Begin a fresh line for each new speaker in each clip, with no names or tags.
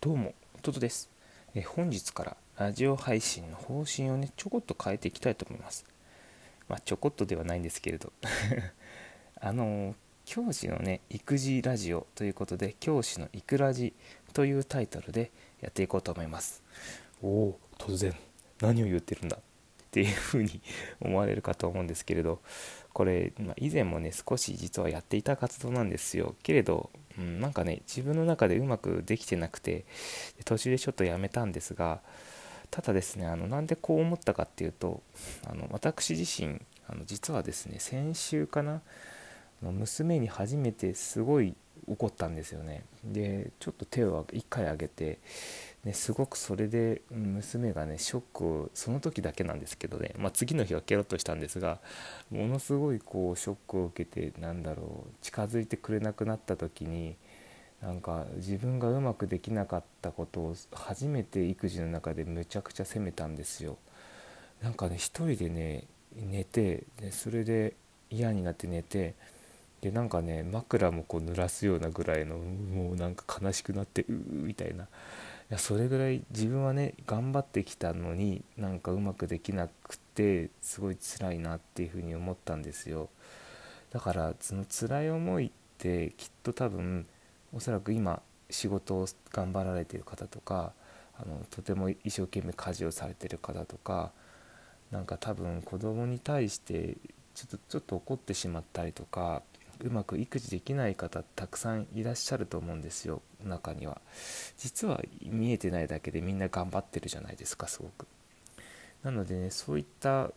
どうも、トトです。え本日からラジオ配信の方針をね、ちょこっと変えていきたいと思います。まあ、ちょこっとではないんですけれど。あの、教師のね、育児ラジオということで、教師の育ラジというタイトルでやっていこうと思います。おお、突然、何を言ってるんだ？っていうふうに 思われるかと思うんですけれど、これ、まあ、以前もね、少し実はやっていた活動なんですよ。けれど、うん、なんかね自分の中でうまくできてなくて途中でちょっとやめたんですがただですねあのなんでこう思ったかっていうとあの私自身あの実はですね先週かな娘に初めてすごい怒ったんですよね。でちょっと手を1回上げてね、すごくそれで娘がねショックをその時だけなんですけどね、まあ、次の日はケロッとしたんですがものすごいこうショックを受けてなんだろう近づいてくれなくなった時になんか自分がうまくできなかったことを初めて育児の中でむちゃくちゃ責めたんですよ。なんかね一人でね寝てでそれで嫌になって寝てでなんかね枕もこう濡らすようなぐらいのもうなんか悲しくなってうーみたいな。やそれぐらい自分はね頑張ってきたのになんかうまくできなくてすごい辛いなっていうふうに思ったんですよ。だからその辛い思いってきっと多分おそらく今仕事を頑張られてる方とかあのとても一生懸命家事をされてる方とかなんか多分子供に対してちょっとちょっと怒ってしまったりとかうまく育児できない方たくさんいらっしゃると思うんですよ中には。実は見えてないだけでみんな頑張ってるじゃないですかすごく。なのでねそういった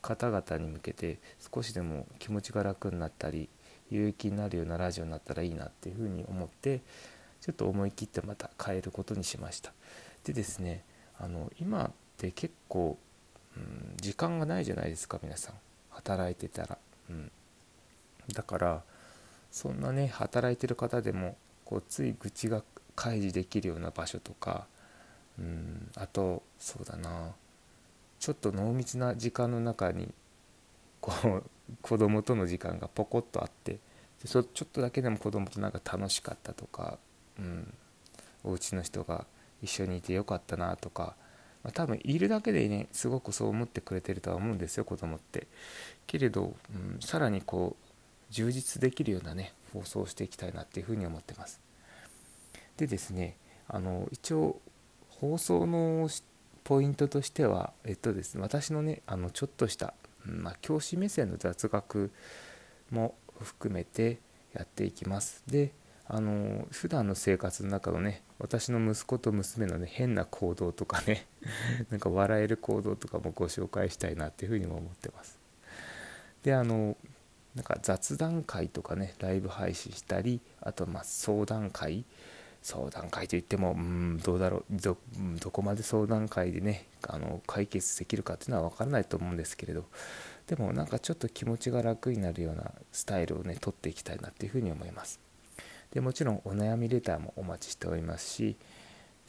方々に向けて少しでも気持ちが楽になったり有益になるようなラジオになったらいいなっていうふうに思ってちょっと思い切ってまた変えることにしました。でですねあの今って結構、うん、時間がないじゃないですか皆さん。働いてたら、うん、だからそんなね働いてる方でもこうつい愚痴が開示できるような場所とかうんあとそうだなちょっと濃密な時間の中にこう 子供との時間がポコッとあってでそちょっとだけでも子供となんか楽しかったとか、うん、お家の人が一緒にいてよかったなとか、ま、多分いるだけでねすごくそう思ってくれてるとは思うんですよ子供って。けれど、うん、さらにこう充実できるようなね放送をしていきたいなっていうふうに思ってます。でですねあの一応放送のポイントとしてはえっとですね私のねあのちょっとした、まあ、教師目線の雑学も含めてやっていきます。であの普段の生活の中のね私の息子と娘のね変な行動とかね なんか笑える行動とかもご紹介したいなっていうふうにも思ってます。であのなんか雑談会とかねライブ配信したりあとま相談会。相談会といってもうんどうだろうどこまで相談会でねあの解決できるかっていうのは分からないと思うんですけれど。でもなんかちょっと気持ちが楽になるようなスタイルをね取っていきたいなっていうふうに思います。でもちろんお悩みレターもお待ちしておりますし。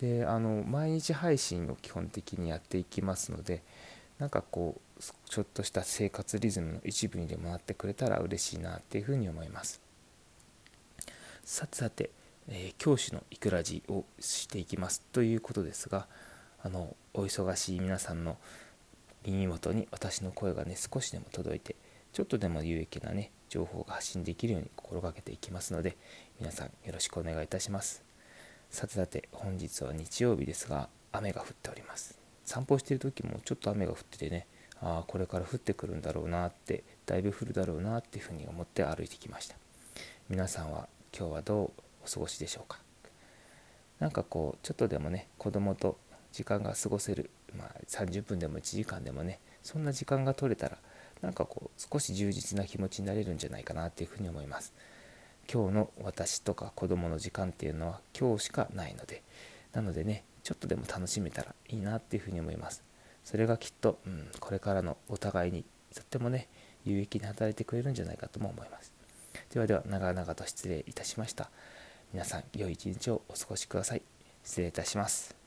であの毎日配信を基本的にやっていきますのでなんかこうちょっとした生活リズムの一部にでもなってくれたら嬉しいなっていうふうに思います。さてさて、えー、教師のいくらじをしていきます。ということですがあのお忙しい皆さんの耳元に私の声がね少しでも届いてちょっとでも有益なね情報が発信できるように心がけていきますので皆さんよろしくお願いいたします。さてさて本日は日曜日ですが雨が降っております。散歩してる時もちょっと雨が降っててねああこれから降ってくるんだろうなってだいぶ降るだろうなっていうふうに思って歩いてきました。皆さんは今日はどうお過ごしでしょうか？なんかこうちょっとでもね子供と時間が過ごせる、まあ、30分でも1時間でもねそんな時間が取れたらなんかこう少し充実な気持ちになれるんじゃないかなっていうふうに思います。今日の私とか子供の時間っていうのは今日しかないのでなのでねちょっとでも楽しめたらいいなっていうふうに思います。それがきっと、うん、これからのお互いにとってもね有益に働いてくれるんじゃないかとも思います。ではでは長々と失礼いたしました。皆さん良い一日をお過ごしください。失礼いたします。